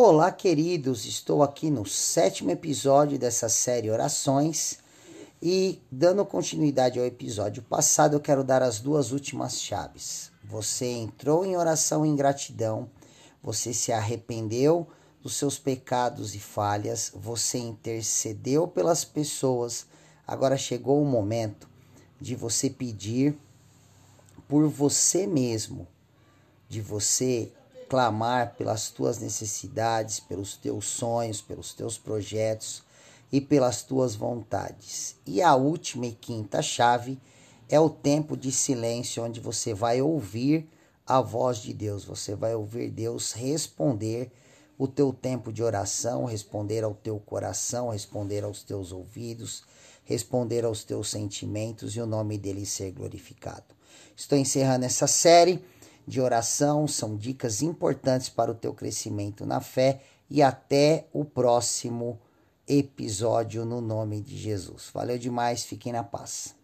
Olá, queridos! Estou aqui no sétimo episódio dessa série Orações e, dando continuidade ao episódio passado, eu quero dar as duas últimas chaves. Você entrou em oração em gratidão, você se arrependeu dos seus pecados e falhas, você intercedeu pelas pessoas. Agora chegou o momento de você pedir por você mesmo, de você clamar pelas tuas necessidades, pelos teus sonhos, pelos teus projetos e pelas tuas vontades. E a última e quinta chave é o tempo de silêncio, onde você vai ouvir a voz de Deus, você vai ouvir Deus responder o teu tempo de oração, responder ao teu coração, responder aos teus ouvidos, responder aos teus sentimentos e o nome dele ser glorificado. Estou encerrando essa série de oração, são dicas importantes para o teu crescimento na fé e até o próximo episódio no nome de Jesus. Valeu demais, fiquem na paz.